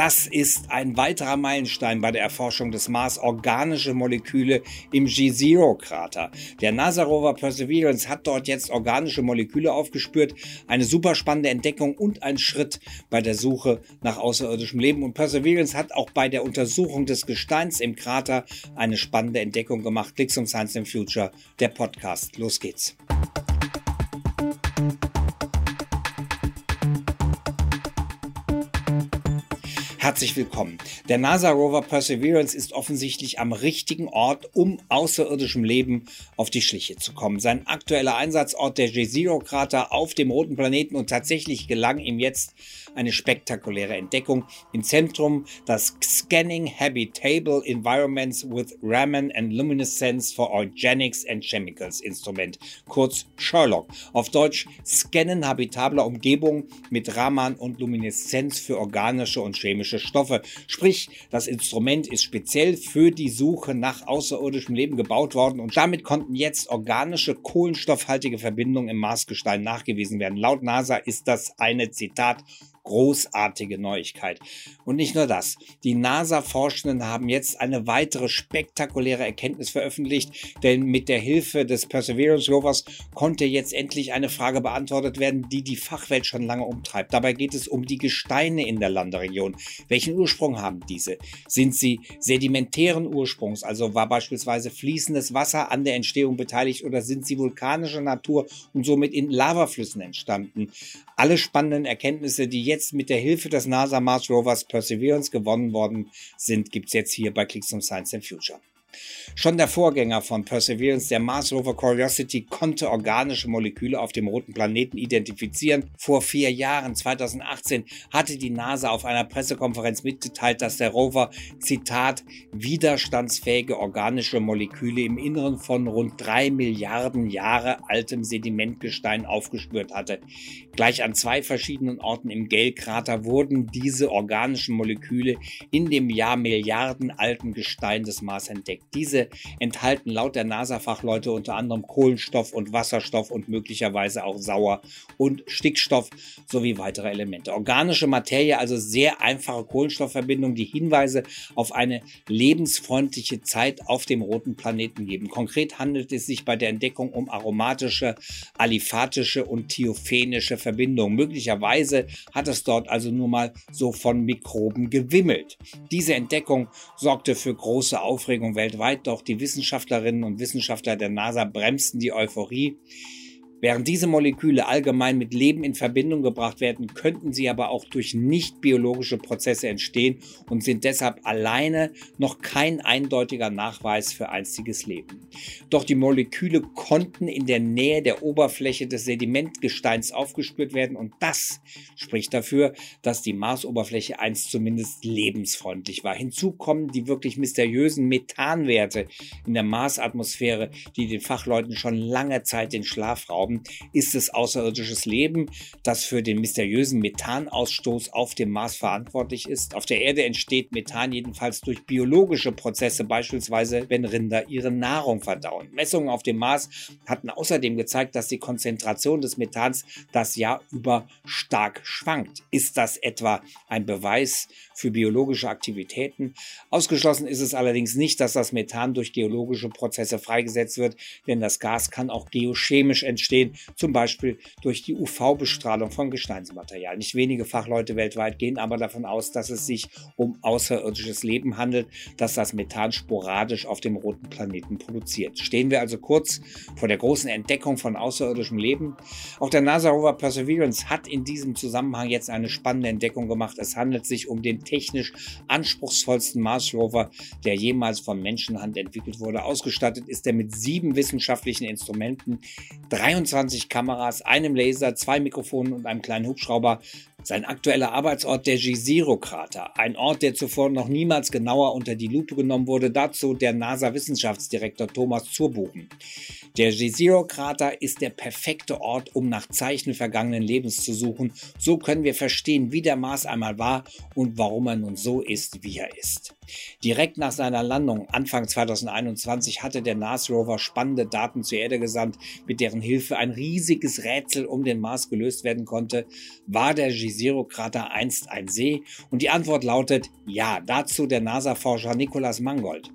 Das ist ein weiterer Meilenstein bei der Erforschung des Mars organische Moleküle im G-Zero-Krater. Der NASA-Rover Perseverance hat dort jetzt organische Moleküle aufgespürt. Eine super spannende Entdeckung und ein Schritt bei der Suche nach außerirdischem Leben. Und Perseverance hat auch bei der Untersuchung des Gesteins im Krater eine spannende Entdeckung gemacht. Klicks um Science in Future, der Podcast. Los geht's. Herzlich willkommen. Der NASA-Rover Perseverance ist offensichtlich am richtigen Ort, um außerirdischem Leben auf die Schliche zu kommen. Sein aktueller Einsatzort, der J-Zero-Krater auf dem roten Planeten und tatsächlich gelang ihm jetzt eine spektakuläre Entdeckung. Im Zentrum das Scanning Habitable Environments with Raman and Luminescence for Organics and Chemicals Instrument, kurz Sherlock. Auf Deutsch Scannen habitabler Umgebungen mit Raman und Lumineszenz für organische und chemische Stoffe. Sprich, das Instrument ist speziell für die Suche nach außerirdischem Leben gebaut worden und damit konnten jetzt organische kohlenstoffhaltige Verbindungen im Marsgestein nachgewiesen werden. Laut NASA ist das eine Zitat großartige Neuigkeit. Und nicht nur das. Die NASA-Forschenden haben jetzt eine weitere spektakuläre Erkenntnis veröffentlicht, denn mit der Hilfe des Perseverance Rovers konnte jetzt endlich eine Frage beantwortet werden, die die Fachwelt schon lange umtreibt. Dabei geht es um die Gesteine in der Landeregion. Welchen Ursprung haben diese? Sind sie sedimentären Ursprungs, also war beispielsweise fließendes Wasser an der Entstehung beteiligt oder sind sie vulkanischer Natur und somit in Lavaflüssen entstanden? Alle spannenden Erkenntnisse, die jetzt mit der Hilfe des NASA Mars Rovers Perseverance gewonnen worden sind, gibt's jetzt hier bei Clicks on Science and Future. Schon der Vorgänger von Perseverance, der Mars Rover Curiosity, konnte organische Moleküle auf dem roten Planeten identifizieren. Vor vier Jahren, 2018, hatte die NASA auf einer Pressekonferenz mitgeteilt, dass der Rover, Zitat, widerstandsfähige organische Moleküle im Inneren von rund drei Milliarden Jahre altem Sedimentgestein aufgespürt hatte. Gleich an zwei verschiedenen Orten im Gale-Krater wurden diese organischen Moleküle in dem Jahr Milliarden alten Gestein des Mars entdeckt. Diese enthalten laut der NASA-Fachleute unter anderem Kohlenstoff und Wasserstoff und möglicherweise auch Sauer und Stickstoff sowie weitere Elemente. Organische Materie, also sehr einfache Kohlenstoffverbindungen, die Hinweise auf eine lebensfreundliche Zeit auf dem roten Planeten geben. Konkret handelt es sich bei der Entdeckung um aromatische, aliphatische und thiophenische Verbindungen. Möglicherweise hat es dort also nur mal so von Mikroben gewimmelt. Diese Entdeckung sorgte für große Aufregung weltweit weltweit, doch die Wissenschaftlerinnen und Wissenschaftler der NASA bremsten die Euphorie. Während diese Moleküle allgemein mit Leben in Verbindung gebracht werden, könnten sie aber auch durch nicht biologische Prozesse entstehen und sind deshalb alleine noch kein eindeutiger Nachweis für einstiges Leben. Doch die Moleküle konnten in der Nähe der Oberfläche des Sedimentgesteins aufgespürt werden und das spricht dafür, dass die Marsoberfläche einst zumindest lebensfreundlich war. Hinzu kommen die wirklich mysteriösen Methanwerte in der Marsatmosphäre, die den Fachleuten schon lange Zeit den Schlaf rauben glauben, ist es außerirdisches Leben, das für den mysteriösen Methanausstoß auf dem Mars verantwortlich ist. Auf der Erde entsteht Methan jedenfalls durch biologische Prozesse, beispielsweise wenn Rinder ihre Nahrung verdauen. Messungen auf dem Mars hatten außerdem gezeigt, dass die Konzentration des Methans das Jahr über stark schwankt. Ist das etwa ein Beweis für biologische Aktivitäten? Ausgeschlossen ist es allerdings nicht, dass das Methan durch geologische Prozesse freigesetzt wird, denn das Gas kann auch geochemisch entstehen entstehen, zum Beispiel durch die UV-Bestrahlung von Gesteinsmaterial. Nicht wenige Fachleute weltweit gehen aber davon aus, dass es sich um außerirdisches Leben handelt, das das Methan sporadisch auf dem roten Planeten produziert. Stehen wir also kurz vor der großen Entdeckung von außerirdischem Leben. Auch der NASA-Rover Perseverance hat in diesem Zusammenhang jetzt eine spannende Entdeckung gemacht. Es handelt sich um den technisch anspruchsvollsten Mars-Rover, der jemals von Menschenhand entwickelt wurde. Ausgestattet ist er mit sieben wissenschaftlichen Instrumenten, 23 25 Kameras, einem Laser, zwei Mikrofonen und einem kleinen Hubschrauber. Sein aktueller Arbeitsort der Jezero-Krater, ein Ort, der zuvor noch niemals genauer unter die Lupe genommen wurde, dazu der NASA-Wissenschaftsdirektor Thomas Zurbuchen. Der Jezero-Krater ist der perfekte Ort, um nach Zeichen vergangenen Lebens zu suchen. So können wir verstehen, wie der Mars einmal war und warum er nun so ist, wie er ist. Direkt nach seiner Landung Anfang 2021 hatte der NAS Rover spannende Daten zur Erde gesandt, mit deren Hilfe ein riesiges Rätsel um den Mars gelöst werden konnte. War der Jezero-Krater einst ein See? Und die Antwort lautet ja, dazu der NASA-Forscher Nicolas Mangold.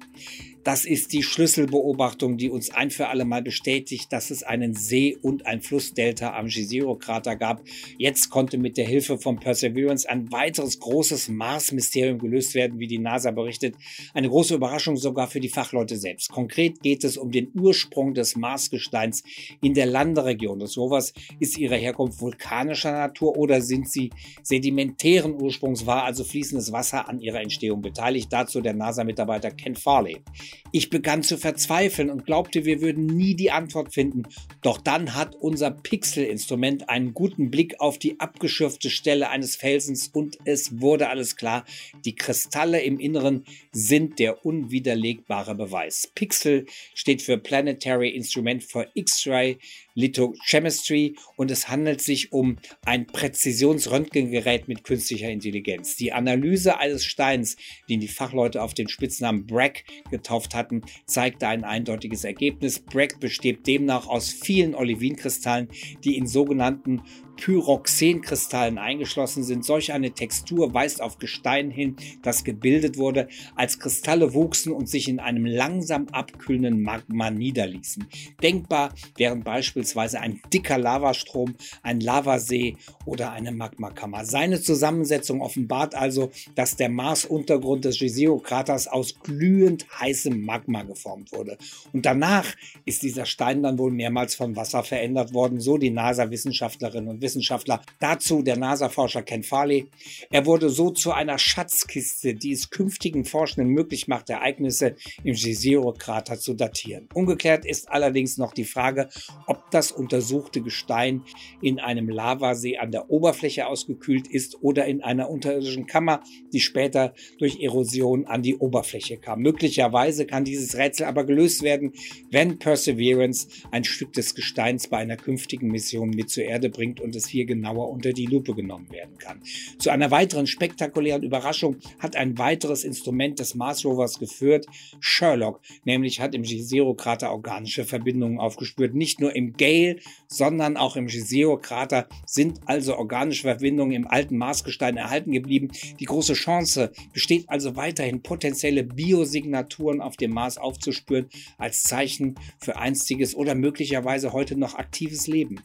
Das ist die Schlüsselbeobachtung, die uns ein für alle Mal bestätigt, dass es einen See- und ein Flussdelta am Jezero-Krater gab. Jetzt konnte mit der Hilfe von Perseverance ein weiteres großes Mars-Mysterium gelöst werden, wie die NASA berichtet. Eine große Überraschung sogar für die Fachleute selbst. Konkret geht es um den Ursprung des Marsgesteins in der Landeregion des Rovers. Ist ihre Herkunft vulkanischer Natur oder sind sie sedimentären Ursprungs, war also fließendes Wasser an ihrer Entstehung beteiligt? Dazu der NASA-Mitarbeiter Ken Farley. Ich begann zu verzweifeln und glaubte, wir würden nie die Antwort finden. Doch dann hat unser Pixel-Instrument einen guten Blick auf die abgeschürfte Stelle eines Felsens und es wurde alles klar. Die Kristalle im Inneren sind der unwiderlegbare Beweis. Pixel steht für Planetary Instrument for X-Ray Lithochemistry und es handelt sich um ein Präzisionsröntgengerät mit künstlicher Intelligenz. Die Analyse eines Steins, den die Fachleute auf den Spitznamen Bragg getauft hatten, zeigte ein eindeutiges Ergebnis. Bragg besteht demnach aus vielen Olivinkristallen, die in sogenannten Pyroxenkristallen eingeschlossen sind. Solch eine Textur weist auf Gestein hin, das gebildet wurde, als Kristalle wuchsen und sich in einem langsam abkühlenden Magma niederließen. Denkbar wären beispielsweise ein dicker Lavastrom, ein Lavasee oder eine Magmakammer. Seine Zusammensetzung offenbart also, dass der Marsuntergrund des Jezero-Kraters aus glühend heißem Magma geformt wurde. Und danach ist dieser Stein dann wohl mehrmals vom Wasser verändert worden, so die NASA-Wissenschaftlerinnen und Wissenschaftler. Dazu der NASA-Forscher Ken Farley. Er wurde so zu einer Schatzkiste, die es künftigen Forschenden möglich macht, Ereignisse im Jezero-Krater zu datieren. Ungeklärt ist allerdings noch die Frage, ob das untersuchte Gestein in einem Lavasee an der Oberfläche ausgekühlt ist oder in einer unterirdischen Kammer, die später durch Erosion an die Oberfläche kam. Möglicherweise kann dieses Rätsel aber gelöst werden, wenn Perseverance ein Stück des Gesteins bei einer künftigen Mission mit zur Erde bringt und es hier genauer unter die Lupe genommen werden kann. Zu einer weiteren spektakulären Überraschung hat ein weiteres Instrument des Mars Rovers geführt. Sherlock, nämlich hat im Jezero-Krater organische Verbindungen aufgespürt. Nicht nur im Gale, sondern auch im Jezero-Krater sind also organische Verbindungen im alten Marsgestein erhalten geblieben. Die große Chance besteht also weiterhin, potenzielle Biosignaturen auf dem Mars aufzuspüren, als Zeichen für einstiges oder möglicherweise heute noch aktives Leben.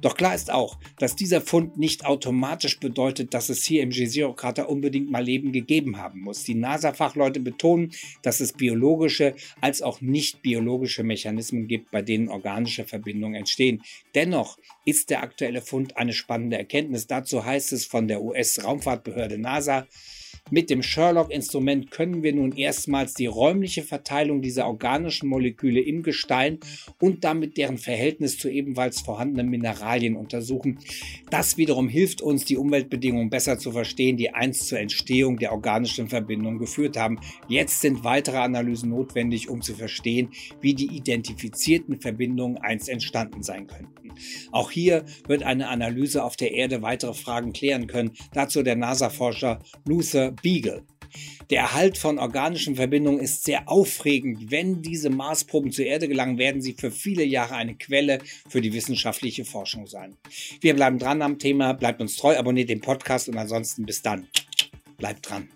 Doch klar ist auch, dass dieser Fund nicht automatisch bedeutet, dass es hier im Jezero-Krater unbedingt mal Leben gegeben haben muss. Die NASA-Fachleute betonen, dass es biologische als auch nicht biologische Mechanismen gibt, bei denen organische Verbindungen entstehen. Dennoch ist der aktuelle Fund eine spannende Erkenntnis. Dazu heißt es von der US-Raumfahrtbehörde NASA, mit dem Sherlock-Instrument können wir nun erstmals die räumliche Verteilung dieser organischen Moleküle im Gestein und damit deren Verhältnis zu ebenfalls vorhandenen Mineralien untersuchen. Das wiederum hilft uns, die Umweltbedingungen besser zu verstehen, die einst zur Entstehung der organischen Verbindung geführt haben. Jetzt sind weitere Analysen notwendig, um zu verstehen, wie die identifizierten Verbindungen einst entstanden sein könnten. Auch hier wird eine Analyse auf der Erde weitere Fragen klären können. Dazu der NASA-Forscher Luther Beagle. Der Erhalt von organischen Verbindungen ist sehr aufregend. Wenn diese Marsproben zur Erde gelangen, werden sie für viele Jahre eine Quelle für die wissenschaftliche Forschung sein. Wir bleiben dran am Thema, bleibt uns treu, abonniert den Podcast und ansonsten bis dann. Bleibt dran.